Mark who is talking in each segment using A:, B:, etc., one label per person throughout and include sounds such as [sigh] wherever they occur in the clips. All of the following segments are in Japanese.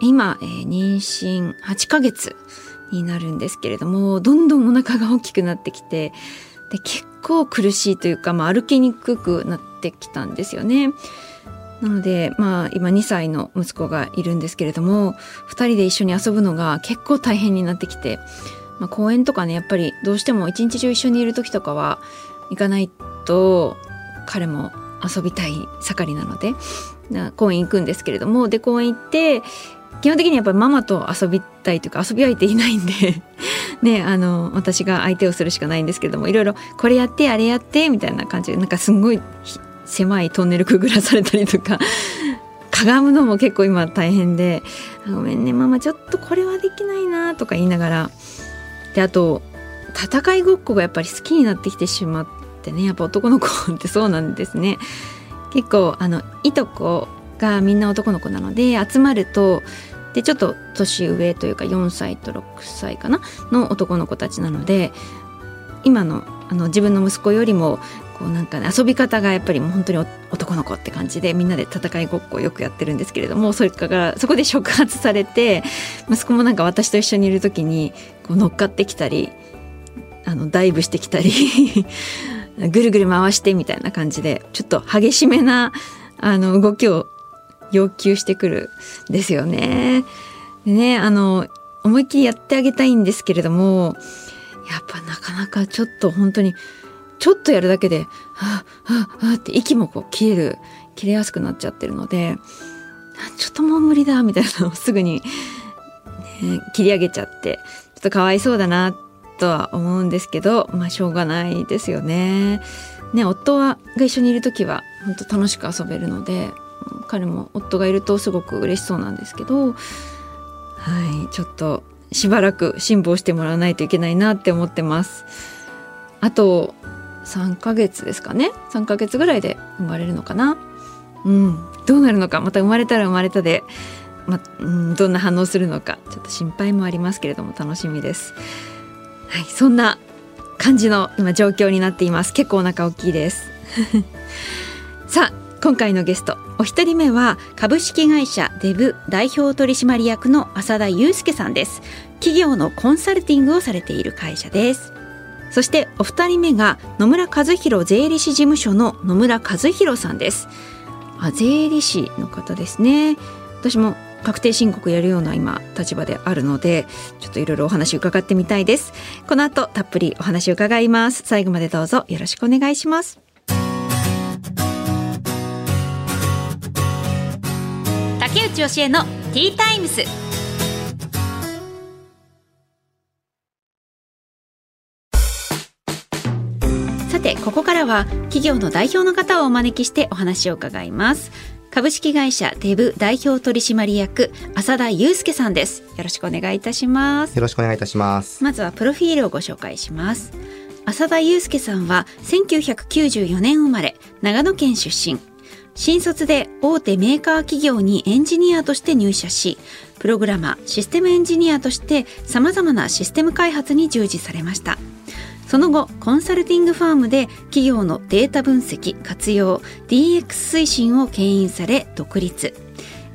A: 今、えー、妊娠8ヶ月になるんですけれどもどんどんお腹が大きくなってきてで結構苦しいというか、まあ、歩きにくくなってきたんですよね。なので、まあ、今2歳の息子がいるんですけれども2人で一緒に遊ぶのが結構大変になってきて、まあ、公園とかねやっぱりどうしても一日中一緒にいる時とかは行かないと彼も遊びたい盛りなので公園行くんですけれどもで公園行って基本的にやっぱりママと遊びたいというか遊び相手いないんで [laughs] ねあの私が相手をするしかないんですけどもいろいろこれやってあれやってみたいな感じでなんかすごい狭いトンネルくぐらされたりとか [laughs] かがむのも結構今大変で「ごめんねママちょっとこれはできないな」とか言いながらであと戦いごっこがやっぱり好きになってきてしまってねやっぱ男の子ってそうなんですね。結構あのいとこがみんな男の子なので集まるとでちょっと年上というか4歳と6歳かなの男の子たちなので今のあの自分の息子よりもこうなんか、ね、遊び方がやっぱりもう本当に男の子って感じでみんなで戦いごっこをよくやってるんですけれどもそれからそこで触発されて息子もなんか私と一緒にいる時にこう乗っかってきたりあのダイブしてきたりぐるぐる回してみたいな感じでちょっと激しめなあの動きを要求してくるんですよね。でねあの思いっきりやってあげたいんですけれどもやっぱなかなかちょっと本当にちょっとやるだけで「はあはあはあ」って息もこう切れる切れやすくなっちゃってるのでちょっともう無理だみたいなのをすぐに、ね、切り上げちゃってちょっとかわいそうだなとは思うんですけどまあしょうがないですよね。ね夫はが一緒にいる時は本当楽しく遊べるので彼も夫がいるとすごく嬉しそうなんですけどはいちょっとしばらく辛抱してもらわないといけないなって思ってます。あと3ヶ月ですかね。3ヶ月ぐらいで生まれるのかな。うんどうなるのか。また生まれたら生まれたで、まうん、どんな反応するのか。ちょっと心配もありますけれども楽しみです。はいそんな感じの今状況になっています。結構お腹大きいです。[laughs] さあ今回のゲストお一人目は株式会社デブ代表取締役の浅田祐介さんです。企業のコンサルティングをされている会社です。そしてお二人目が野村和弘税理士事務所の野村和弘さんです。あ税理士の方ですね。私も確定申告やるような今立場であるのでちょっといろいろお話伺ってみたいです。この後たっぷりお話伺います。最後までどうぞよろしくお願いします。竹内義恵のティータイムス。てここからは企業の代表の方をお招きしてお話を伺います。株式会社デブ代表取締役浅田祐介さんです。よろしくお願いいたします。
B: よろしくお願いいたします。
A: まずはプロフィールをご紹介します。浅田祐介さんは1994年生まれ長野県出身新卒で大手メーカー企業にエンジニアとして入社しプログラマーシステムエンジニアとして様々なシステム開発に従事されました。その後コンサルティングファームで企業のデータ分析活用 DX 推進を牽引され独立。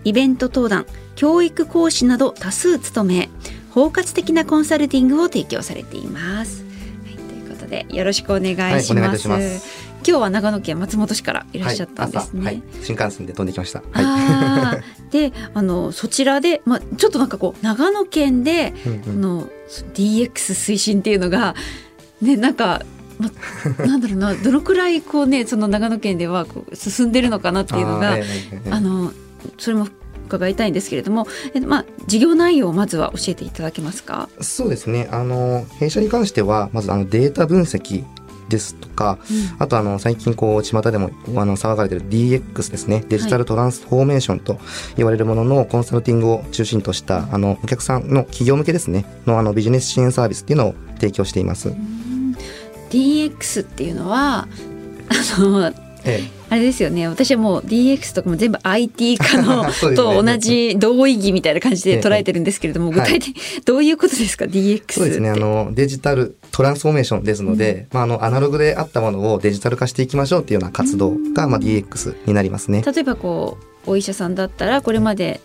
A: イベント登壇教育講師など多数務め包括的なコンサルティングを提供されています、はい、ということでよろしくお願いします。はい、今日は長野県松本市からいらっしゃったんですね、はい、
B: 新幹線で飛んできました、
A: はい、[laughs] [laughs] であのそちらで、まあ、ちょっとなんかこう長野県で、うんうん、の DX 推進っていうのがねなんかま、なんだろうな [laughs] どのくらいこうねその長野県ではこう進んでるのかなっていうのがあのそれも伺いたいんですけれども、えまあ、事業内容をまずは教えていただけますか？
B: そうですね。あの弊社に関してはまずあのデータ分析ですとか、あとあの最近こう巷でもあの騒がれてる DX ですね。デジタルトランスフォーメーションと言われるもののコンサルティングを中心としたあのお客さんの企業向けですね。のあのビジネス支援サービスっていうのを提供しています。
A: DX っていうのはあの、ええ。あれですよね。私はもう DX とかも全部 IT 化の [laughs] ね、と同じ同意義みたいな感じで捉えてるんですけれども、具体的に [laughs] どういうことですか？DX
B: そうですね。あのデジタルトランスフォーメーションですので、うん、まあ、あのアナログであったものをデジタル化していきましょうっていうような活動が、まあ、DX になりますね。
A: 例えばこうお医者さんだったらこれまで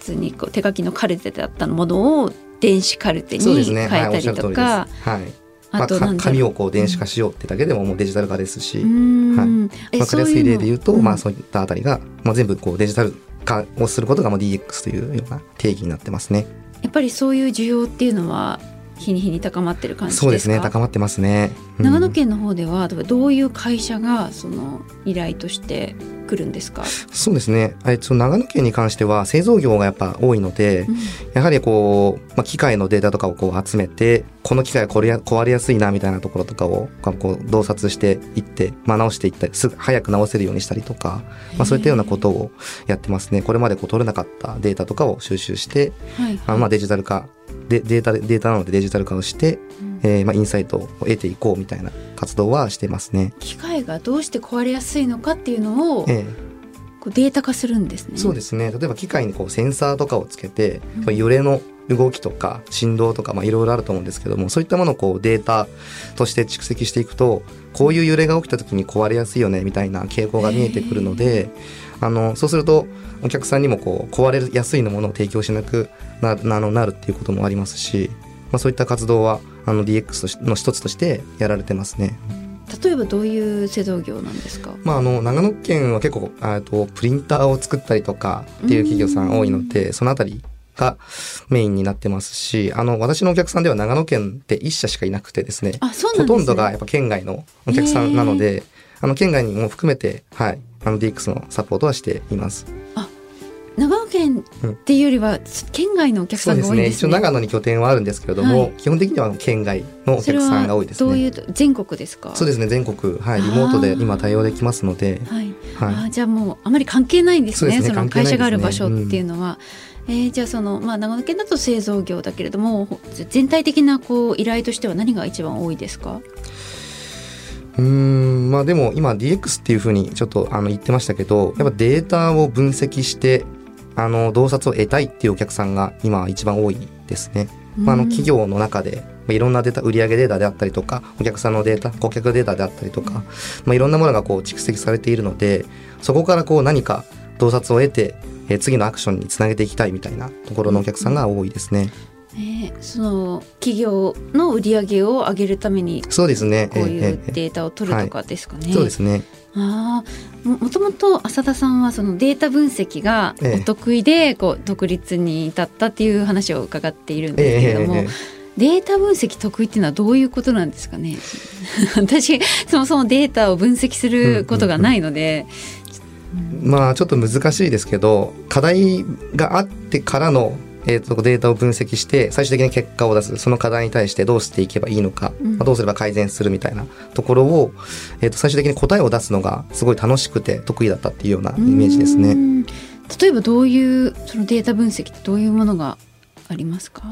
A: 普通にこう手書きのカルテだったものを電子カルテに変えたりとか、
B: はい、まあ、紙をこう電子化しようってだけでももうデジタル化ですし、はい。まあ、分かりやすい例で言うと、まあ、そういったあたりが、まあ、全部こうデジタル化をすることがまあ DX というような定義になってますね。
A: やっぱりそういう需要っていうのは日に日に高まってる感じ
B: そうですね高まってますね、
A: うん、長野県の方ではどういう会社がその依頼として来るんですか？
B: そうですね。えっ長野県に関しては製造業がやっぱ多いので、うん、やはりこう、まあ、機械のデータとかをこう集めてこの機械壊れ壊れやすいなみたいなところとかをこう洞察していって、まあ、直していったりすぐ早く直せるようにしたりとか、まあ、そういったようなことをやってますね。これまでこう取れなかったデータとかを収集して、はい、あまあデジタル化でデータデータなのでデジタル化をして、うん、えー、まあ、インサイトを得ていこうみたいな活動はしてますね。
A: 機械がどうして壊れやすいのかっていうのを、ええこうデータ化するんですね。
B: そうですね。例えば機械にこうセンサーとかをつけて、うん、揺れの動きとか振動とかまあいろいろあると思うんですけども、そういったものをこうデータとして蓄積していくと、こういう揺れが起きた時に壊れやすいよねみたいな傾向が見えてくるので、あのそうするとお客さんにもこう壊れやすいものを提供しなくなななるっていうこともありますし、まあ、そういった活動はあの DX の一つとしてやられてますね。
A: 例えばどういう製造業なんですか、
B: まあ、あの長野県は結構あとプリンターを作ったりとかっていう企業さん多いのでそのあたりがメインになってますしあの私のお客さんでは長野県って1社しかいなくてですね、ね、ほとんどがやっぱ県外のお客さんなのであの県外にも含めて、はい、あの DX のサポートはしています。
A: 県っていうよりは、県外のお客さんが多いんですね。
B: 一応長野に拠点はあるんですけれども、はい、基本的には県外のお客さんが多いですね。
A: どういう全国ですか？
B: そうですね全国はいリモートで今対応できますので、
A: はい、はい、あじゃあもうあまり関係ないんですね。そ、ね、の会社がある場所っていうのは。うん、えー、じゃあその、まあ、長野県だと製造業だけれども全体的なこう依頼としては何が一番多いですか？
B: うんまあでも今 DX っていうふうにちょっとあの言ってましたけどやっぱデータを分析してあの洞察を得たいっていうお客さんが今一番多いですね。まあ、あの企業の中でいろんなデータ売上データであったりとかお客さんのデータ顧客データであったりとか、まあ、いろんなものがこう蓄積されているのでそこからこう何か洞察を得て、え次のアクションにつなげていきたいみたいなところのお客さんが多いですね。
A: えー、その企業の売り上げを上げるために
B: そうですね
A: こういうデータを取るとかですかね。えー
B: はい、そうですね
A: あももともと浅田さんはそのデータ分析がお得意でこう独立に至ったっていう話を伺っているんですけれども。データ分析得意っていうのはどういうことなんですかね？[laughs] 私そもそもデータを分析することがないので、
B: まあちょっと難しいですけど課題があってからのえー、とデータを分析して最終的に結果を出す。その課題に対してどうしていけばいいのか、うん、まあ、どうすれば改善するみたいなところを、えー、と最終的に答えを出すのがすごい楽しくて得意だったっていうようなイメージですね。
A: 例えばどういうそのデータ分析ってどういうものがありますか、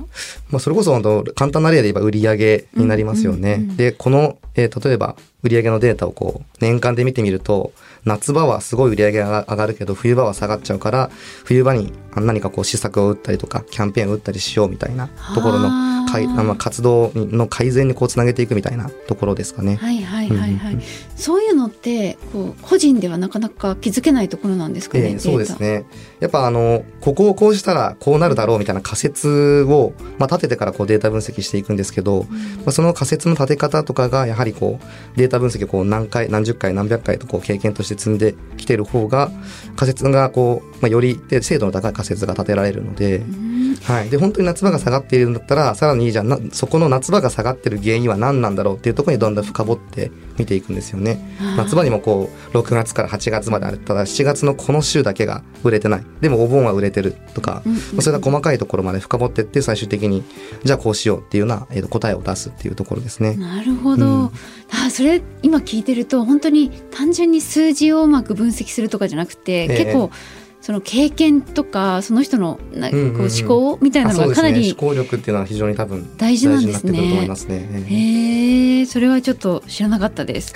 B: まあ、それこそ簡単な例で言えば売上になりますよね。でこの、えー、例えば売上のデータをこう年間で見てみると夏場はすごい売り上げが上がるけど冬場は下がっちゃうから冬場に何かこう施策を打ったりとかキャンペーンを打ったりしようみたいなところのかいあの活動の改善にこうつなげていくみたいなところですかね。
A: はいはいはいはい。そういうのってこう個人ではなかなか気づけないところなんですかね。えー、
B: そうですね。やっぱあのここをこうしたらこうなるだろうみたいな仮説をまあ立ててからこうデータ分析していくんですけど、うん、まあその仮説の立て方とかがやはりこうデータ分析をこう何回何十回何百回とこう経験として積んできてる方が仮説がこうまあより精度の高い仮説が立てられるので。うん。はい、で本当に夏場が下がっているんだったらさらにじゃあなそこの夏場が下がってる原因は何なんだろうっていうところにどんどん深掘って見ていくんですよね。夏場にもこう6月から8月まであったら7月のこの週だけが売れてない。でもお盆は売れてるとか、
A: うんうん
B: まあそういった細かいところまで深掘っていって最終的にじゃあこうしようっていうような、えーと答えを出すっていうところですね。
A: なるほど、
B: うん。
A: あそれ今聞いてると本当に単純に数字をうまく分析するとかじゃなくて、
B: え。
A: 結構その経験とかその人のなんかこ
B: う
A: 思考みたいなのがかなり
B: 思考力っていうのは非常に多分
A: 大事なんですね
B: ま。すね。えー
A: へえそれはちょっと知らなかったです。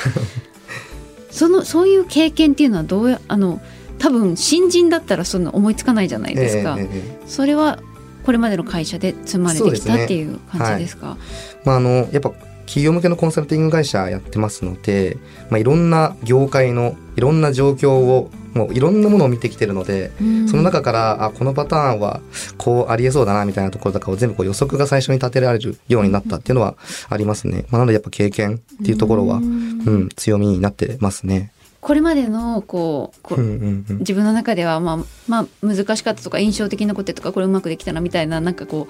A: [laughs] そのそういう経験っていうのはどうやあの多分新人だったらそんな思いつかないじゃないですか。
B: えーえーえー
A: それはこれまでの会社で積まれてき
B: そうですね
A: たっていう感じですか？
B: まあ、あのやっぱ企業向けのコンサルティング会社やってますので、まあ、いろんな業界のいろんな状況をもういろんなものを見てきてるので、
A: うん
B: その中からあこのパターンはこうありえそうだなみたいなところとかを全部こう予測が最初に立てられるようになったっていうのはありますね。まあ、なのでやっぱ経験っていうところは、
A: う
B: うんん、強みになってますね。
A: これまでのこうこう自分の中ではまあまあ難しかったとか印象的なこととかこれうまくできたなみたいななんかこ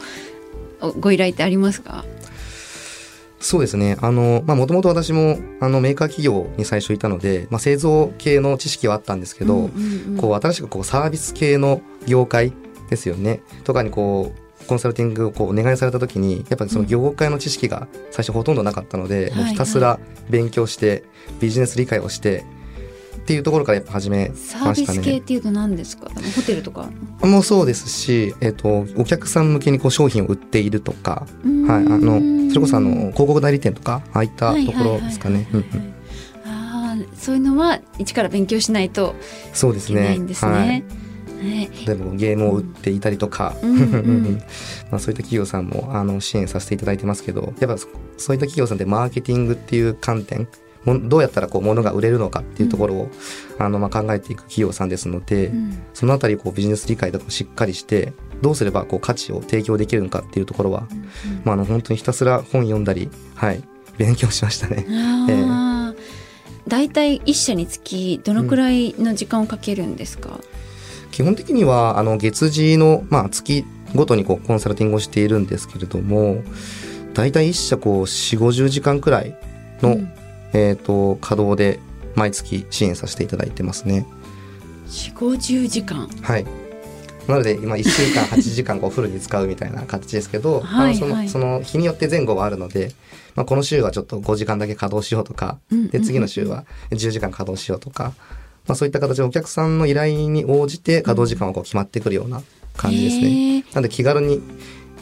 A: うおご依頼ってありますか？
B: そうですね。あの、まあ、もともと私も、あの、メーカー企業に最初いたので、まあ、製造系の知識はあったんですけど、
A: うんうんうん
B: こう、新しくこう、サービス系の業界ですよね。とかにこう、コンサルティングをこうお願いされた時にやっぱりその業界の知識が最初ほとんどなかったので、
A: うん
B: もうひたすら勉強してビジネス理解をしてっていうところからやっぱ始め
A: サー
B: ました
A: ビス系っ
B: ね。
A: ていうと何ですか？ホテルとか？
B: もそうですし、えっとお客さん向けにこう商品を売っているとか、はい、あのそれこそあの広告代理店とかああいったところですかね。
A: そういうのは一から勉強しないと
B: そうですね
A: いけないん。ですね。
B: はい。
A: ね
B: でもゲームを売っていたりとか、
A: うんうん [laughs]
B: まあそういった企業さんもあの支援させていただいてますけど、やっぱそそういった企業さんってマーケティングっていう観点、もどうやったらこう物が売れるのかっていうところを、あのまあ考えていく企業さんですので、
A: うん。
B: そのあたりこうビジネス理解とかをしっかりして、どうすればこう価値を提供できるのかっていうところは、まああの本当にひたすら本読んだり、はい、勉強しましたね。
A: ああ、だいたい一社につきどのくらいの時間をかけるんですか？
B: 基本的にはあの月次の、まあ、月ごとにこうコンサルティングをしているんですけれども大体一社こう4 5 0時間くらいの、
A: うん
B: えー、と稼働で毎月支援させていただいてますね。
A: 四五十時間。
B: はいなので今1週間 [laughs] 8時間こうフルに使うみたいな形ですけど
A: はい
B: その
A: はい
B: その日によって前後はあるので、まあ、この週はちょっと5時間だけ稼働しようとか
A: うんうんうん
B: で次の週は10時間稼働しようとか、まあ、そういった形でお客さんの依頼に応じて稼働時間はこう決まってくるような感じですね。
A: へえ
B: なんで気軽に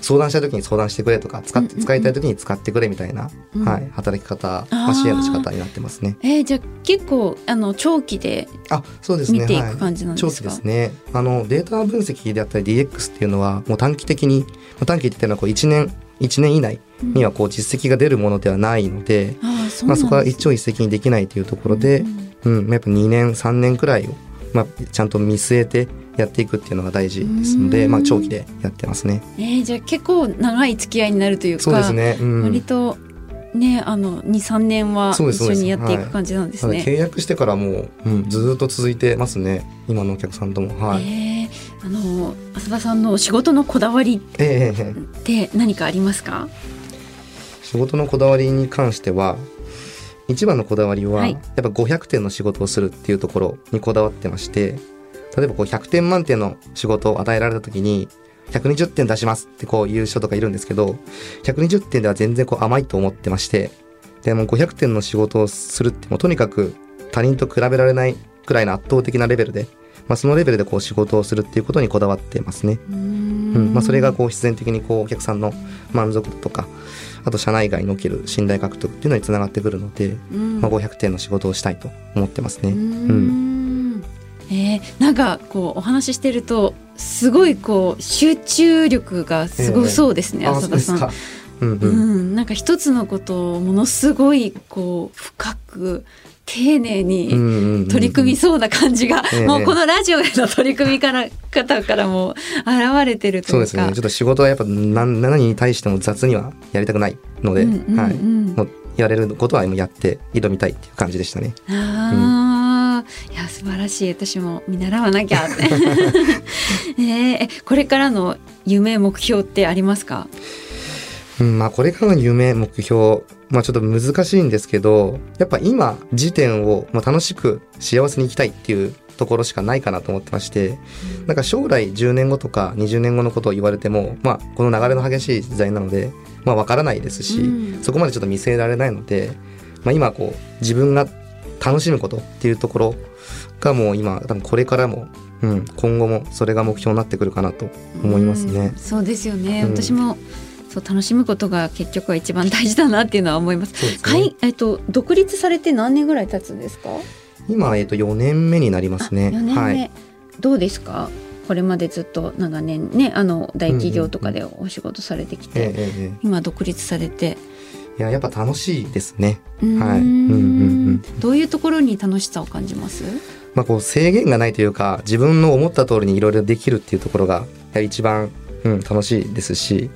B: 相談したい時に相談してくれとか使っ
A: うんうんうん。
B: 使いたい時に使ってくれみたいな、
A: うん
B: はい、働き方、ま
A: あ
B: 支援の仕方になってますね。
A: えー、じゃあ結構あの長期で
B: あそうですね
A: 見てい
B: はい。
A: く感じなんですか？
B: 長期ですね。あのデータ分析であったり DX っていうのはもう短期的にまあ短期って言ったのはこう1年1年以内にはこう実績が出るものではないので、
A: ああそう
B: まあ、そこは一朝一夕にできないというところで、
A: うん
B: うんやっぱ2年3年くらいを、まあ、ちゃんと見据えてやっていくっていうのが大事ですので、
A: うん。
B: まあ、長期でやってますね。
A: えー、じゃあ結構長い付き合いになるというか
B: そうですね、うん、
A: 割とねあの23年は一緒にやっていく感じなんですね。
B: なので契約してからもう、うん、ずーっと続いてますね。今のお客さんとも。はい、
A: えーあの浅田さんの仕事のこだわり
B: ええええ
A: って何かありますか？
B: 仕事のこだわりに関しては一番のこだわりは、
A: はい。
B: やっぱ500点の仕事をするっていうところにこだわってまして例えばこう100点満点の仕事を与えられた時に120点出しますってこう言う人とかいるんですけど120点では全然こう甘いと思ってましてでもう500点の仕事をするってもうとにかく他人と比べられないくらいの圧倒的なレベルで、まあ、そのレベルでこう仕事をするっていうことにこだわってますね。
A: う
B: ん。ん。まあ、それがこう必然的にこうお客さんの満足度とかあと社内外における信頼獲得っていうのにつながってくるので、
A: うん。
B: まあ、500点の仕事をしたいと思ってますね。
A: うーんえーなんかこうお話ししてるとすごいこう集中力がすごそうですね、
B: あ
A: 浅田さん。
B: そうですか。うん
A: う
B: うん。
A: ん、なんか一つのことをものすごいこう深く丁寧
B: うん
A: に
B: うんうん
A: 取り組みそうな感じが、
B: ええ
A: もうこのラジオへの取り組みから方からも現れてるというか。
B: そうですね。ちょっと仕事はやっぱ何何に対しても雑にはやりたくないので、
A: うんうんうん
B: はい。もうやれることはもうやって挑みたいっていう感じでしたね。
A: ああいや素晴らしい。私も見習わなきゃって。[laughs] えー、これからの夢目標ってありますか？
B: うん、まあこれからの夢目標まあちょっと難しいんですけどやっぱ今時点を、まあ、楽しく幸せに生きたいっていうところしかないかなと思ってまして、なんか将来10年後とか20年後のことを言われても、まあ、この流れの激しい時代なので、まあ、分からないですし、うん、そこまでちょっと見据えられないので、まあ、今こう自分が楽しむことっていうところがもう今多分これからも、うん、今後もそれが目標になってくるかなと思いますね。
A: うそうですよね、うん、私もそう楽しむことが結局は一番大事だなっていうのは思います。すね、えっと独立されて何年ぐらい経つんですか？
B: 今えっと4年目になりますね。
A: 4年目、はい、どうですか？これまでずっと長年ねあの大企業とかでお仕事されてきて、今独立されて。
B: いややっぱ楽しいですね。はい。うんうんう
A: ん。どういうところに楽しさを感じます？
B: まあこう制限がないというか自分の思った通りにいろいろできるっていうところが一番うん楽しいですし。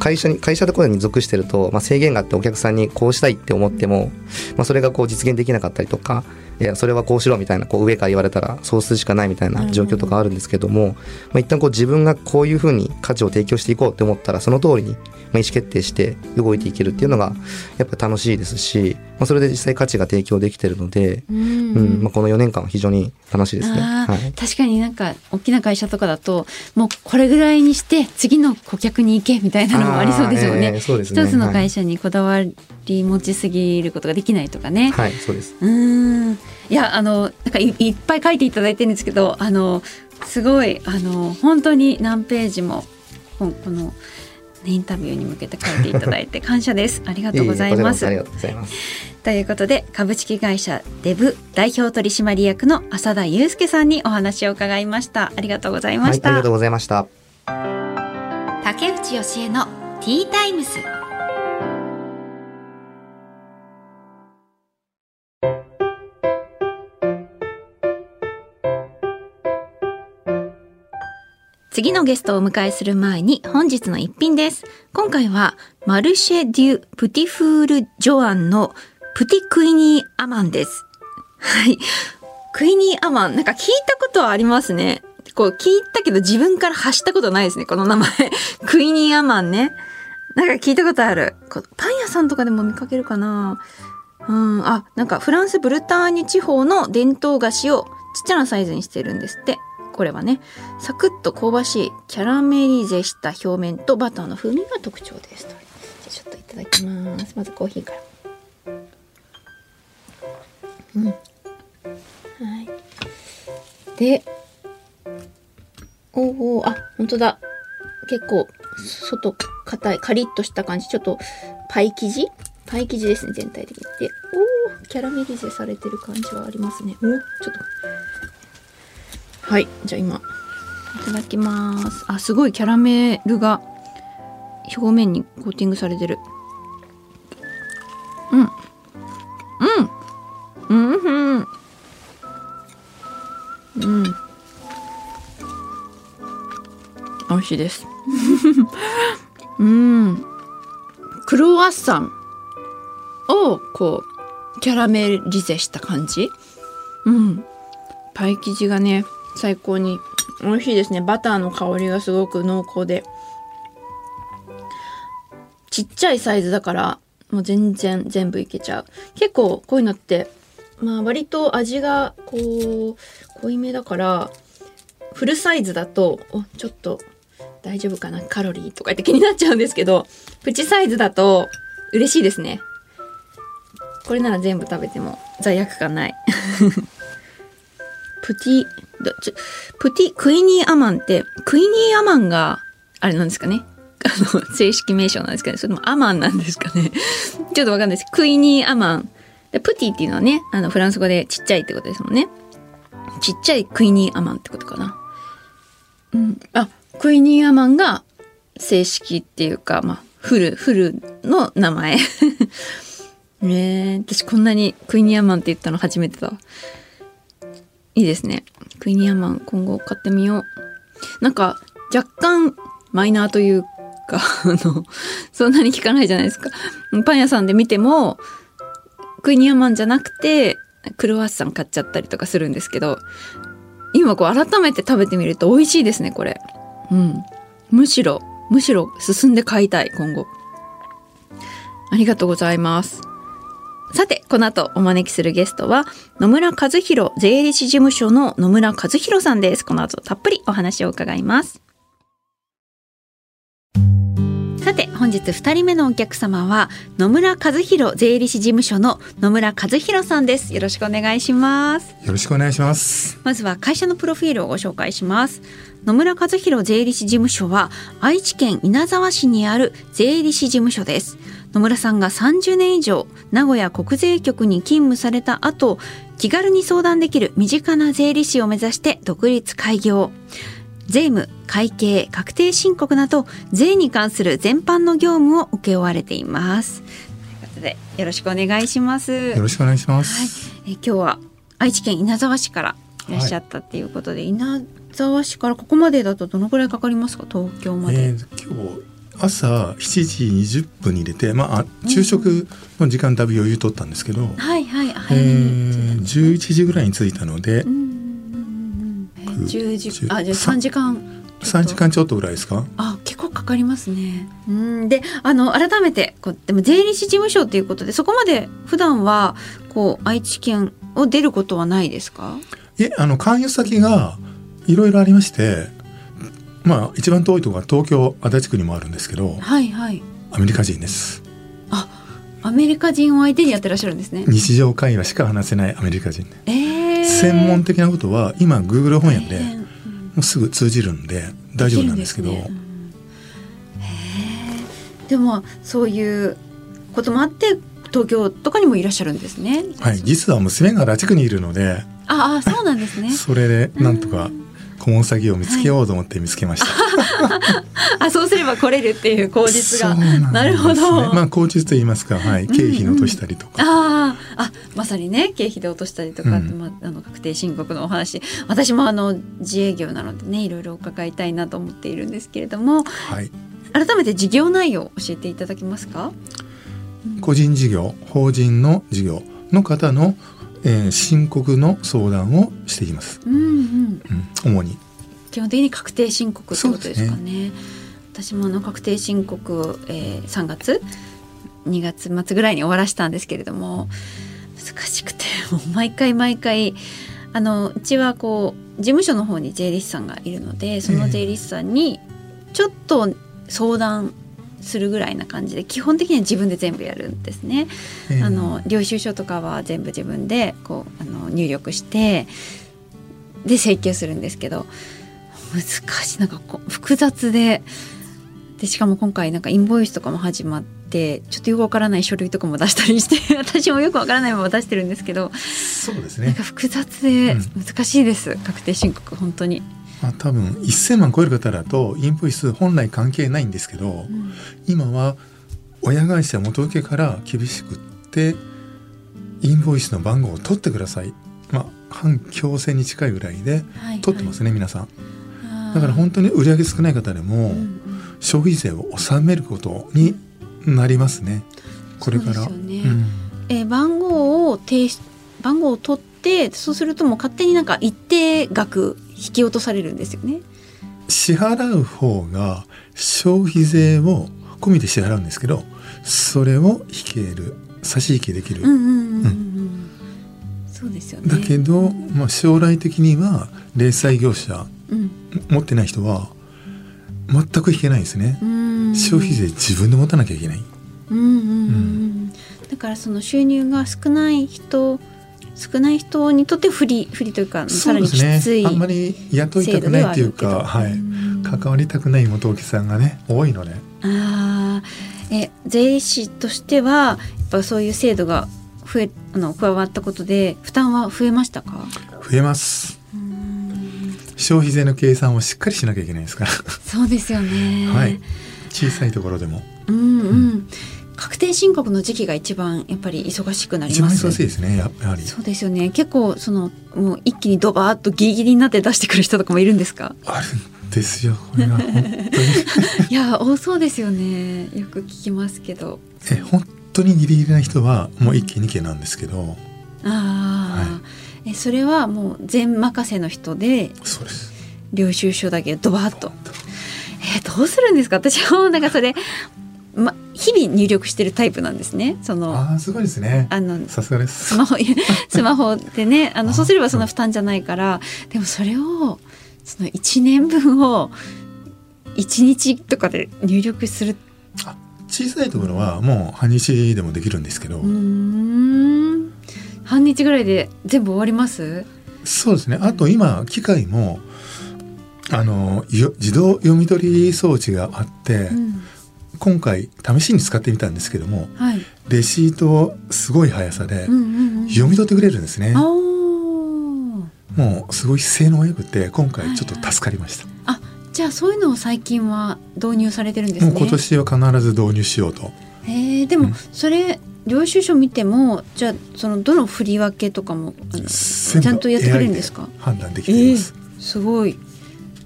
B: 会社に会社ところに属してると、まあ、制限があってお客さんにこうしたいって思っても、まあ、それがこう実現できなかったりとかいやそれはこうしろみたいなこう上から言われたらそうするしかないみたいな状況とかあるんですけども、まあ、一旦こう自分がこういうふうに価値を提供していこうって思ったらその通りに意思決定して動いていけるっていうのがやっぱ楽しいですし、まあ、それで実際価値が提供できてるので、うん、うん、まあ、この4年間は非常に楽しいですね、はい、
A: 確かになんか大きな会社とかだともうこれぐらいにして次の顧客に行けみたいなのもありそうですよね。えー、ね一つの会社にこだわり持ちすぎることができないとかね。
B: はい、そうです。
A: うん。いやあのなんかいっぱい書いていただいてるんですけどあのすごいあの本当に何ページもこの。インタビューに向けて書いていただいて [laughs] 感謝です。ありがとうございます。ありがとうございます。ということで株式会社デブ代表取締役の浅田祐介さんにお話を伺いました。ありがとうございました。
B: はい、ありがとうございました。
A: 竹内義恵のティータイムス。次のゲストをお迎えする前に本日の一品です。今回はマルシェ・デュ・プティフール・ジョアンのプティ・クイニー・アマンです。はい。クイニー・アマン、なんか聞いたことはありますね。こう聞いたけど自分から発したことないですね、この名前。[laughs] クイニー・アマンね。なんか聞いたことある。パン屋さんとかでも見かけるかなうん、あ、なんかフランス・ブルターニュ地方の伝統菓子をちっちゃなサイズにしてるんですって。これはねサクッと香ばしいキャラメリゼした表面とバターの風味が特徴です。じゃあちょっといただきます。まずコーヒーから。うん。はい。でおおあ本当だ。結構外硬いカリッとした感じ。ちょっとパイ生地？パイ生地ですね全体的に。でおおキャラメリゼされてる感じはありますね。おちょっと。はいじゃあ今。いただきます。あすごいキャラメルが表面にコーティングされてる。うん。うん。うん。うん。うん美味しいです。[laughs] うん。クロワッサンをこうキャラメリゼした感じ。うん。パイ生地がね最高に。美味しいですね。バターの香りがすごく濃厚で。ちっちゃいサイズだからもう全然全部いけちゃう。結構こういうのってまあ割と味がこう濃いめだからフルサイズだとおちょっと大丈夫かな？カロリーとかって気になっちゃうんですけどプチサイズだと嬉しいですね。これなら全部食べても罪悪感ない。[laughs] プティプティ、クイニーアマンって、クイニーアマンが、あれなんですかね？[laughs] あの、正式名称なんですかね？それともアマンなんですかね？[laughs] ちょっとわかんないです。クイニーアマン。でプティっていうのはね、あの、フランス語でちっちゃいってことですもんね。ちっちゃいクイニーアマンってことかな。うん。あ、クイニーアマンが正式っていうか、まあ、フル、フルの名前。ね [laughs] え、私こんなにクイニーアマンって言ったの初めてだ。いいですね。クイニアマン今後買ってみよう。なんか若干マイナーというか、[laughs] あの、そんなに効かないじゃないですか。パン屋さんで見ても、クイニアマンじゃなくて、クロワッサン買っちゃったりとかするんですけど今こう改めて食べてみると美味しいですねこれうんむしろむしろ進んで買いたい今後ありがとうございますさてこの後お招きするゲストは野村和弘税理士事務所の野村和弘さんです。この後たっぷりお話を伺います。さて本日2人目のお客様は野村和弘税理士事務所の野村和弘さんです。よろしくお願いします。
C: よろしくお願いします。
A: まずは会社のプロフィールをご紹介します野村和弘税理士事務所は愛知県稲沢市にある税理士事務所です野村さんが30年以上名古屋国税局に勤務された後気軽に相談できる身近な税理士を目指して独立開業税務、会計、確定申告など税に関する全般の業務を請け負われています。ということでよろしくお願いします。
C: よろしくお願いします、
A: はい、え今日は愛知県稲沢市からいらっしゃったっていうことで、はい、稲沢市からここまでだとどのくらいかかりますか？東京まで、
C: えー、今日朝7時20分に入れて、まあ、昼食の時間だいぶ余裕取ったんですけど、うん、
A: はいはい、
C: はい、えー、11時ぐらいに着いたので、うん
A: 10時あじゃあ3時間。
C: 3時間ちょっとぐらいですか？
A: あ結構かかりますね。うん。であの改めてこうでも税理士事務所っていうことでそこまで普段はこう愛知県を出ることはないですか？
C: えあの勧誘先がいろいろありましてまあ一番遠いところは東京足立区にもあるんですけど
A: はいはい。
C: アメリカ人です。
A: あアメリカ人を相手にやってらっしゃるんですね。
C: 日常会話しか話せないアメリカ人。ね
A: えー、
C: 専門的なことは今 Google 翻訳でもうすぐ通じるんで大丈夫なんですけど。
A: で、ね。うん、でもそういうこともあって東京とかにもいらっしゃるんですね。
C: はい。実は娘が拉致区にいるので
A: ああそうなんですね。
C: それでなんとか顧問詐欺を見つけようと思って見つけました、
A: はい、[laughs] あそうすれば来れるっていう口実が。な,、ね、なるほど。
C: まあ口実と言いますか、はい、経費の落としたりとか、
A: うんうん、ああまさにね経費で落としたりとか、うん、まあ、あの確定申告のお話。私もあの自営業なのでねいろいろ伺いたいなと思っているんですけれども、
C: はい、
A: 改めて事業内容を教えていただけますか、
C: 個人事業法人の事業の方のえー、申告の相談をしています。
A: うんうん、
C: うん、主に。
A: 基本的に確定申告ってことですかね。ね私もあの確定申告、えー、3月2月末ぐらいに終わらしたんですけれども難しくてもう [laughs] 毎回毎回あのうちはこう事務所の方に税理士さんがいるのでその税理士さんにちょっと相談するぐらいな感じで基本的には自分で全部やるんですね。えー、あの領収書とかは全部自分でこうあの入力してで請求するんですけど難しい。なんかこう複雑ででしかも今回なんかインボイスとかも始まってちょっとよくわからない書類とかも出したりして [laughs] 私もよくわからないまま出してるんですけど
C: そうですね。
A: なんか複雑で難しいです、うん、確定申告本当に。
C: まあ、多分1,000万超える方だとインボイス本来関係ないんですけど、うん、今は親会社元請けから厳しくってインボイスの番号を取ってください、まあ、反強制に近いぐらいで取ってますね、はいはい、皆さん。だから本当に売り上げ少ない方でも、消費税を納めることになりますね。これから。
A: ね。うん、えー、番号を提出番号を取ってそうするともう勝手になんか一定額引き落とされるんですよね。
C: 支払う方が消費税を込みで支払うんですけどそれを引ける差し引きできる。
A: そうですよね。
C: だけど、まあ、将来的には零細業者、うん、持ってない人は全く引けないですね。消費税自分で持たなきゃいけない。
A: うんうんうん、だからその収入が少ない人少ない人にとって不利不利というかさらにきつい、
C: ね、あんまり雇いたくないっていうかはい。関わりたくない元請さんがね多いので。
A: あえ税理士としてはやっぱそういう制度が増えあの加わったことで負担は増えましたか？
C: 増えます。消費税の計算をしっかりしなきゃいけないですから。
A: そうですよね。[laughs]
C: はい。小さいところでも。
A: うんうん、うん確定申告の時期が一番やっぱり忙しくなります。
C: 一番忙しいですねやはり。
A: そうですよね。結構そのもう一気にドバーッとギリギリになって出してくる人とかもいるんですか？
C: あるんですよ。これは本当に。[laughs]
A: いや多そうですよね。よく聞きますけど。
C: え本当にギリギリな人はもう一期二期なんですけど。
A: ああ、えそれはもう全任せの人で
C: そうです
A: 領収書だけドバッとえーどうするんですか？私はなんかそれ、ま、日々入力してるタイプなんですね。その
C: ああすごいですね。
A: あの
C: さすがです。
A: スマホ [laughs] スマホでね [laughs] あの
C: あ
A: そうすればそんな負担じゃないからでもそれをその1年分を1日とかで入力する。
C: 小さいところはもう半日でもできるんですけど、
A: うーん。半日ぐらいで全部終わります？
C: そうですね。あと今機械もあのよ自動読み取り装置があって、
A: うん
C: 今回試しに使ってみたんですけども
A: はい、
C: レシートをすごい速さで
A: うんうんうん、
C: 読み取ってくれるんですね、もうすごい性能が良くて今回ちょっと助かりました、
A: あじゃあそういうのを最近は導入されてるんですね。
C: もう今年は必ず導入しようと。
A: へえでも
C: うん。
A: それ領収書見てもじゃあそのどの振り分けとかもちゃんとやってくれるんですか？
C: 判断できています、
A: すごい。え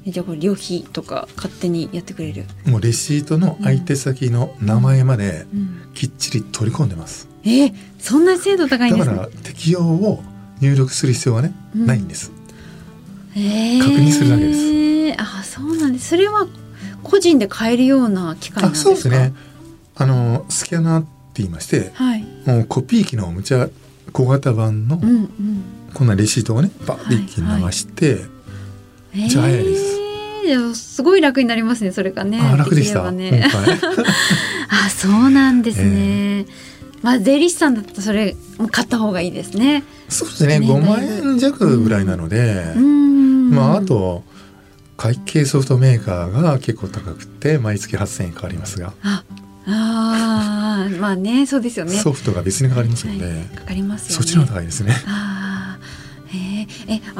A: じゃあこれ旅費とか勝手にやってくれる、
C: もうレシートの相手先の名前まで
A: うん、
C: きっちり取り込んでます。
A: えー、そんな精度高いんですね。
C: だから適用を入力する必要がね、
A: うん。
C: ないんです。
A: えー。
C: 確認するだけです。
A: あそうなんです。それは個人で買えるような機械なん
C: あ
A: ですか？
C: そうですね。あのスキャナーって言いまして
A: はい。
C: もうコピー機のむちゃ小型版の
A: うんうん。
C: こんなレシートをねバッて一気に流して、
A: えー
C: じゃあ早いです。
A: でもすごい楽になりますねそれがね
C: あ楽でした、
A: ね。[laughs] あそうなんですね、まあ税理士さんだとそれも買った方がいいですね。
C: そうですね
A: ね
C: 5万円弱ぐらいなので、
A: うん。
C: まああと会計ソフトメーカーが結構高くて毎月8,000円かかりますが、
A: ああーまあねそうですよね。
C: ソフトが別にかかりますので、
A: はいかかりますよね。
C: そっちの方が高いですね。
A: あ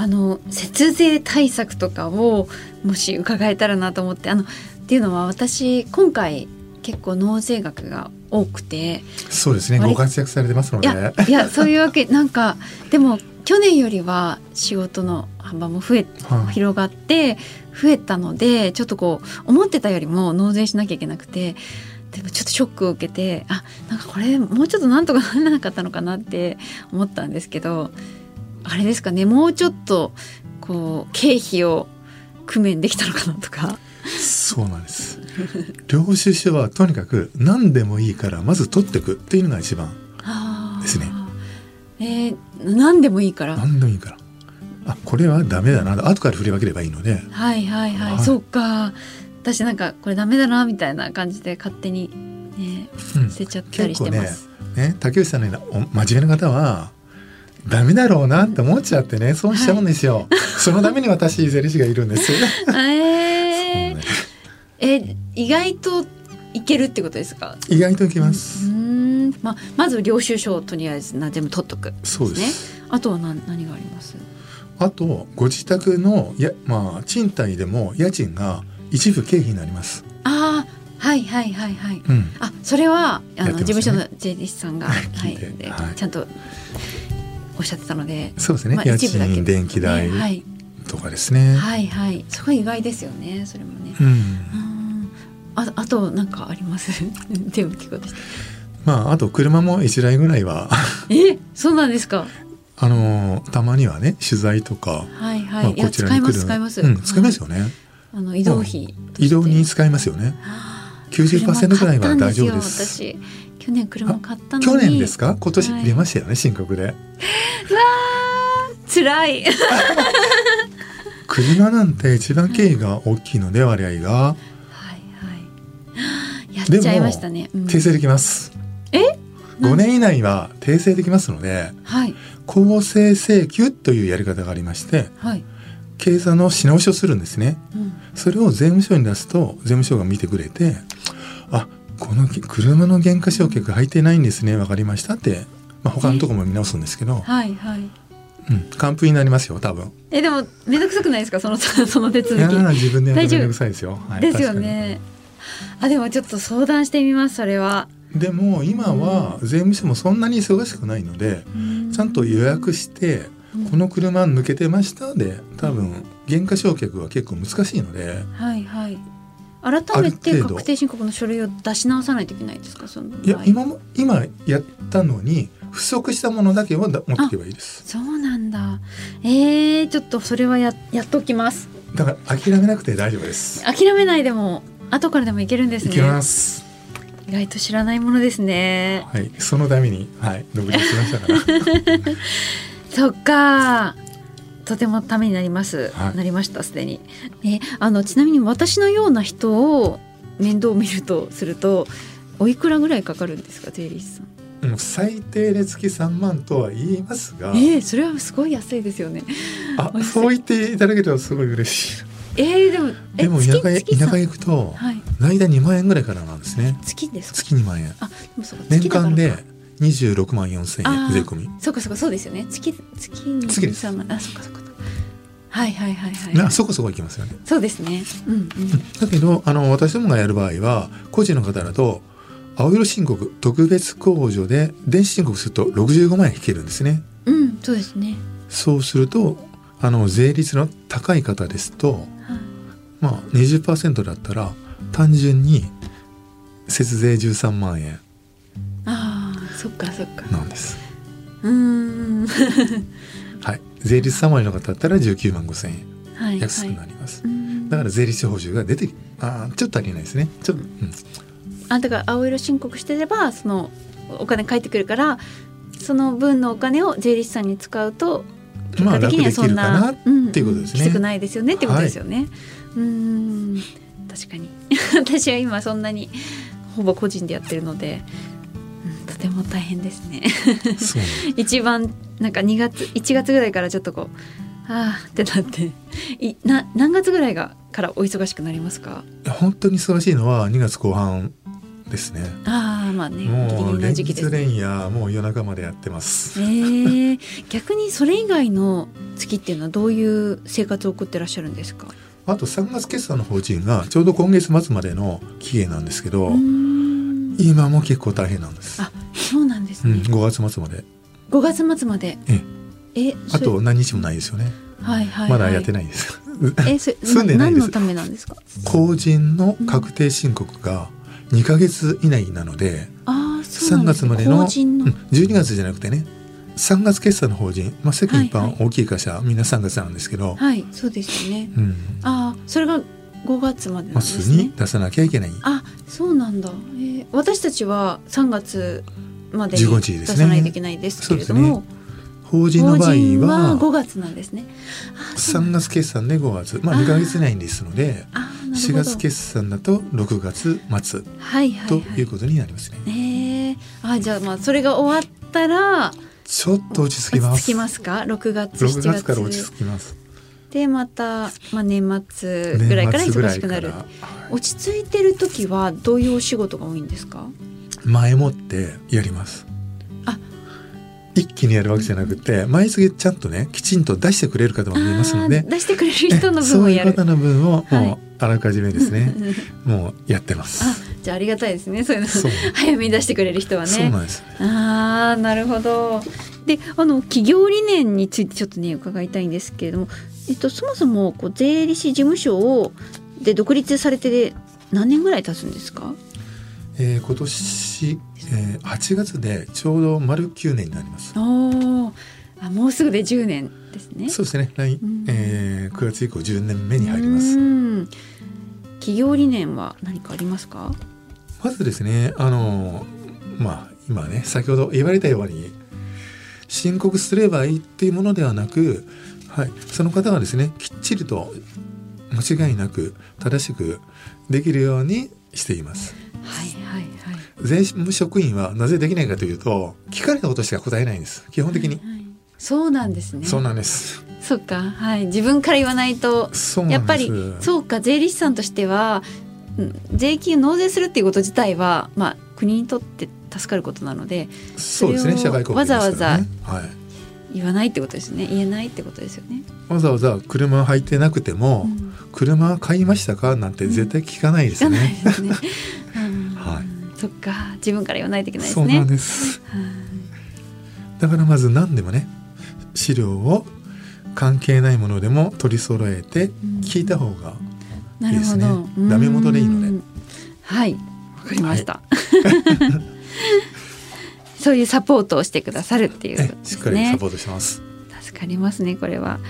A: あの節税対策とかをもし伺えたらなと思ってあのっていうのは私今回結構納税額が多くて。
C: そうですね。
A: 割
C: ご活躍されてますので
A: いやいやそういうわけなんか [laughs] でも去年よりは仕事の幅も増え
C: はい。
A: 広がって増えたのでちょっとこう思ってたよりも納税しなきゃいけなくてでもちょっとショックを受けてあなんかこれもうちょっとなんとかならなかったのかなって思ったんですけどあれですかねもうちょっとこう経費を工面できたのかなとか。
C: そうなんです。領収書はとにかく何でもいいからまず取ってくっていうのが一番ですね。
A: えー、何でもいいから。
C: 何でもいいから。あこれはダメだな。後から振り分ければいいので。
A: はいはいはい、
C: はい。
A: そうか。私なんかこれダメだなみたいな感じで勝手にね
C: うん。
A: 捨てちゃったりしてます、
C: ね竹内さんのようなお真面目な方はダメだろうなって思っちゃってね損しちゃうんですよ、[laughs] そのために私税理士がいるんです。[laughs]
A: えー。
C: ね
A: え意外といけるってことですか？
C: 意外といきま
A: う
C: す、
A: ーん。ままず領収書をとりあえずな全部取っとく。
C: そうです。
A: あとは何何があります？
C: あとご自宅のやまあ賃貸でも家賃が一部経費になります。
A: ああはいはいはいはい。
C: うん。
A: あそれはあの、
C: ね。
A: 事務所の税理士さんが、はい。
C: はい。
A: ちゃんとおっしゃってたので、
C: そうですね、
A: まあ
C: 家
A: 一部だけ
C: 賃電気代
A: ねはい。
C: とかですね、
A: はいはい。すごい意外ですよねそれもね。
C: うん。
A: うん。ああとなんかあります？[laughs] 全部聞こうとして。
C: まああと車も一台ぐらいは。
A: え？そうなんですか？
C: あのたまにはね取材とか、
A: はいはい、
C: まあ、こちらに来る
A: 使います使います、
C: うん、使います
A: よ、
C: よね、
A: あの移動費
C: 移動に使いますよね。90%ぐらいは大丈夫です。
A: 私去年車買ったのに。
C: 去年ですか？今年
A: はい
C: 出ましたよね、申告で。[laughs]
A: 辛い。
C: 車なんて一番経費が大きいので割合が。
A: はいはい。やっちゃいましたね、うん。
C: 訂正できます、
A: え
C: ？5年以内は訂正できますので
A: はい。
C: 公正請求というやり方がありまして
A: はい、
C: 計算のし直しをするんですね。
A: うん、
C: それを税務署に出すと税務署が見てくれてあこの車の減価償却入ってないんですねわかりましたって、まあ、他のところも見直すんですけど、
A: はいはい。
C: うん、完封になりますよ多分。
A: えでもめんどくさくないですか？[laughs] そのその手続
C: いや
A: き
C: ー自分でやる
A: 大丈夫。
C: とめんどくさいですよ、はい
A: ですよね。あでもちょっと相談してみますそれは。
C: でも今は税務署もそんなに忙しくないのでちゃんと予約して
A: うん。
C: この車抜けてましたで多分減価償却は結構難しいので
A: はいはい改めて確定申告の書類を出し直さないといけないですか？その
C: いや今も今やったのに不足したものだけをだ持っていけばいいです。
A: そうなんだ。えー、ちょっとそれはややっときます。
C: だから諦めなくて大丈夫です。
A: 諦めないでも後からでもいけるんですね。
C: いけます。
A: 意外と知らないものですね。
C: はい。そのためにはい。独立しましたから。[laughs]
A: そっかとてもためになります、
C: はい。
A: なりましたすでに。えあのちなみに私のような人を面倒見るとするとおいくらぐらいかかるんですか税理士さん。
C: うん最低で月3万とは言いますが、
A: えー、それはすごい安いですよね。
C: あそう言っていただけるとすごい嬉しい。
A: えー、でもえ
C: でも田舎田舎へ行くと
A: はい。
C: 大体2万円ぐらいからなんですね。
A: 月ですか？
C: 月2万円。
A: あでもそうか。
C: 年間で26万4千
A: あー
C: 円税込み。
A: そうかそうかそうですよね。月月に
C: 月です。
A: 3万あそうかそうか。はいはいはいはい。
C: なそこそこいきますよね。
A: そうですね。うんうん。
C: だけどあの私どもがやる場合は個人の方だと青色申告特別控除で電子申告すると65万円引けるんですね。
A: うんそうですね。
C: そうするとあの税率の高い方ですと
A: はい。
C: まあ20%だったら単純に節税13万円
A: そっかそっか。
C: なんです。
A: うーん。[laughs]
C: はい。税率3割の方だったら19万5千円。
A: はい
C: 安く
A: は
C: ないります、
A: うん。
C: だから税率報酬が出てあーちょっと足りないですね。ちょっと、うん。
A: あだから青色申告してればそのお金返ってくるからその分のお金を税理士さんに使うと結
C: まあ
A: 果的にはそんな、
C: 楽できるかなっていうことですね。
A: んきつくないですよねってことですよね。うーん。確かに。[laughs] 私は今そんなにほぼ個人でやってるので、ても大変ですね。
C: そう
A: 一番なんか2月1月ぐらいからちょっとこうああってなっていな何月ぐらいがからお忙しくなりますか？
C: 本当に忙しいのは2月後半ですね
A: ああまあね
C: もう連。日連夜もう夜中までやってます
A: えー、逆にそれ以外の月っていうのはどういう生活を送ってらっしゃるんですか？
C: あと3月決算の法人がちょうど今月末までの期限なんですけど、今も結構大変なんです、
A: あ、そうなんです
C: うん、
A: ね。
C: 5月末まで
A: 五、月末まで。
C: え
A: え、
C: あと何日もないですよね、
A: はいはい、はい、
C: まだやってないです
A: え、それ [laughs]
C: 住んでないです
A: 何のためなんですか？
C: 法人の確定申告が2ヶ月以内なので
A: ああ、そうな
C: 3
A: んですね
C: 月までの、
A: 法人の。
C: うん、12月じゃなくてね3月決算の法人、まあ、世間一
A: はいはい
C: 般大きい会社、みんな3月なんですけど、
A: はい、そうですよね。
C: うん、
A: ああ、それが五月までなんですね。
C: 出さなきゃいけない
A: あ、そうなんだ。えー、私たちは三月までに
C: 15
A: 出さないといけないですけれども、
C: 法人の場合
A: は
C: は
A: 五月なんですね。あそう
C: 3月決算で5月まあ2ヶ月以内ですので
A: あーなる
C: 4
A: ほど
C: 月決算だと6月末
A: はいはい
C: と
A: はい
C: いうことになりますね。
A: えー、あじゃあまあそれが終わったら
C: ちょっと落ち着きます。
A: 落ち着きますか？6月
C: 6
A: 7
C: 月から落ち
A: 月
C: 着きます。
A: でまた、まあ、年末ぐらいから忙しくなる。
C: はい。
A: 落ち着いてる時はどういうお仕事が多いんですか？
C: 前もってやります。
A: あ。
C: 一気にやるわけじゃなくて毎月ちゃんとねきちんと出してくれる方も見えますの
A: あ
C: で
A: ー出してくれる人の分
C: そういう
A: をやる
C: 方の分を
A: はい。
C: もうあらかじめですね、
A: う [laughs] ん
C: もうやってます。
A: あじゃあありがたいですねそういうの。早めに出してくれる人はね。
C: そうなんです。
A: あーなるほど。であの企業理念についてちょっとね伺いたいんですけれども、えっと、そもそもこう税理士事務所をで独立されて何年ぐらい経つんですか？
C: えー今年、えー8月でちょうど丸9年になります。
A: おーあもうすぐで10年ですね。
C: そうですね。来
A: うん
C: えー9月以降10年目に入ります。
A: うん企業理念は何かありますか？
C: まずですね、あのまあ今ね先ほど言われたように申告すればいいっていうものではなく、はい、その方がですねきっちりと間違いなく正しくできるようにしています。
A: はいはいはい。
C: 税務職員はなぜできないかというと聞かれたことしか答えないんです。基本的に、
A: はいそうなんですね。
C: そうなんです。
A: そっか。はい。自分から言わないとやっぱりそうか。税理士さんとしてはうん税金を納税するっていうこと自体は、まあ、国にとって助かることなので
C: そうですね。社会貢献ですからね。はい
A: 言わないってことですね。言えないってことですよね。
C: わざわざ車履いてなくても、
A: うん。
C: 車買いましたか？なんて絶対聞かないですね。
A: うん
C: はい。
A: そっか。自分から言わないといけないです
C: そうなん
A: ね。
C: です。
A: はい。
C: だからまず何でもね、資料を関係ないものでも取り揃えて
A: ん。
C: 聞いた方が、
A: ない
C: いですね。
A: ど。
C: ダメ元でいいので。
A: うん。はい。わかりました。[laughs] そういうサポートをしてくださるっていうね。
C: しっかりサポートしてます。
A: 助かりますねこれは。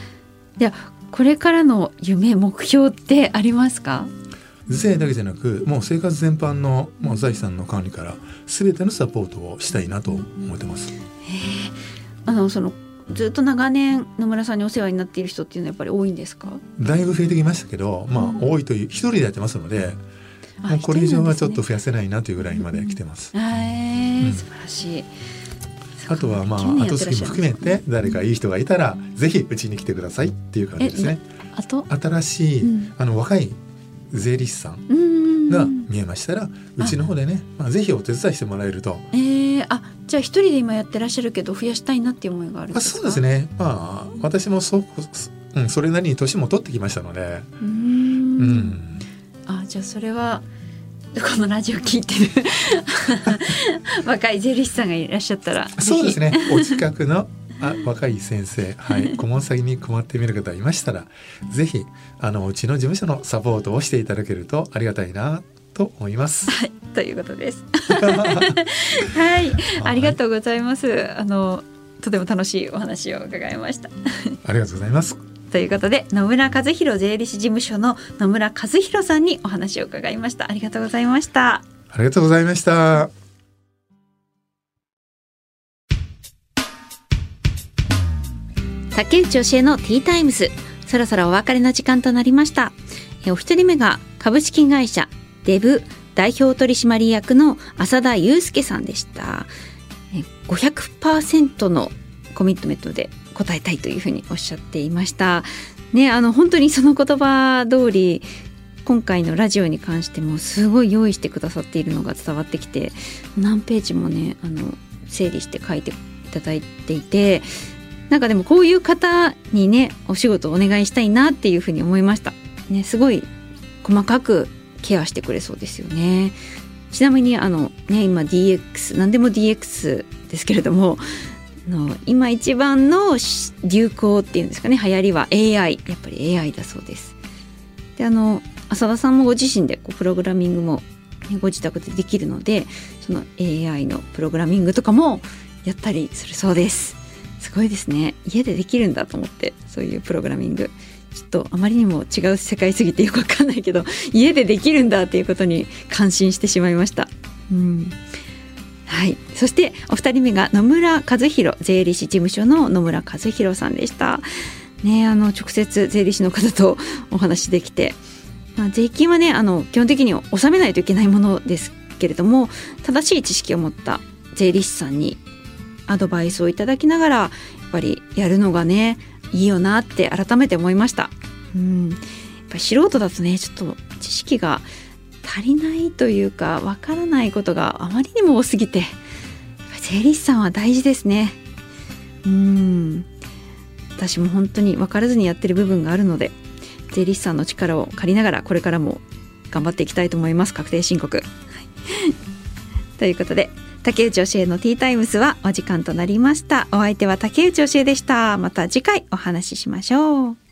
A: ではこれからの夢目標ってありますか？
C: 税だけじゃなくもう生活全般のもう財産の管理から全てのサポートをしたいなと思ってます。
A: あのそのずっと長年野村さんにお世話になっている人っていうのはやっぱり多いんですか？
C: だいぶ増えてきましたけど、まあ
A: うん
C: 多いという一人でやってますので、
A: あ
C: もうこれ以上はちょっと
A: 一
C: 増やせないなというぐらいまで来てます。
A: 素晴らしい。
C: あとはまあ
A: 9年や
C: 後継ぎも含めて誰かいい人がいたらぜひうちに来てくださいっていう感じですね。
A: あと、
C: 新しい、
A: うん
C: あの若い税理士さん
A: うん
C: が見えましたら、うちの方でね、まあぜひお手伝いしてもらえると。
A: えー、あじゃあ一人で今やってらっしゃるけど増やしたいなっていう思いがあるんですか？
C: あそうです。ね。まあ私もそう、うん、それなりに年も取ってきましたので、
A: う
C: ん、
A: あじゃあそれはこのラジオ聞いてる。[laughs] 若い税理士さんがいらっしゃったら
C: そうです
A: ね。
C: ね。お近くのあ若い先生、はい、[laughs] 顧問先に困ってみる方いましたら、ぜひあのうちの事務所のサポートをしていただけるとありがたいなと思います。
A: はい。ということです。[laughs] はい。ありがとうございます。あのとても楽しいお話を伺いました。
C: ありがとうございます。
A: ということで野村和弘税理士事務所の野村和弘さんにお話を伺いました。ありがとうございました。
C: ありがとうございました。
A: 竹内教えのティータイムズ。そろそろお別れの時間となりました。えお一人目が株式会社デブ代表取締役の浅田祐介さんでした。え500%のコミットメントで答えたいというふうにおっしゃっていましたねあの本当にその言葉通り今回のラジオに関してもすごい用意してくださっているのが伝わってきて何ページもねあの整理して書いていただいていてなんかでもこういう方にねお仕事をお願いしたいなっていうふうに思いました。ねすごい細かくケアしてくれそうですよね。ちなみにあのね今 DX 何でも DX ですけれどもの今一番の流行っていうんですかね流行りは AI やっぱり AI だそうです。であの浅田さんもご自身でこうプログラミングも、ご自宅でできるのでその AI のプログラミングとかもやったりするそうです。すごいですね家でできるんだと思ってそういうプログラミングちょっとあまりにも違う世界すぎてよくわかんないけど家でできるんだっていうことに感心してしまいました。うんはい、そしてお二人目が野村和弘税理士事務所の野村和弘さんでした。ね、あの直接税理士の方とお話できて、まあ、税金はねあの基本的に納めないといけないものですけれども正しい知識を持った税理士さんにアドバイスをいただきながらやっぱりやるのがねいいよなって改めて思いました。うん、やっぱ素人だとねちょっと知識が足りないというかわからないことがあまりにも多すぎて税理士さんは大事ですね。うん。私も本当に分からずにやってる部分があるので税理士さんの力を借りながらこれからも頑張っていきたいと思います。確定申告。はい。[laughs] ということで竹内教えのティータイムスはお時間となりました。お相手は竹内教えでした。また次回お話ししましょう。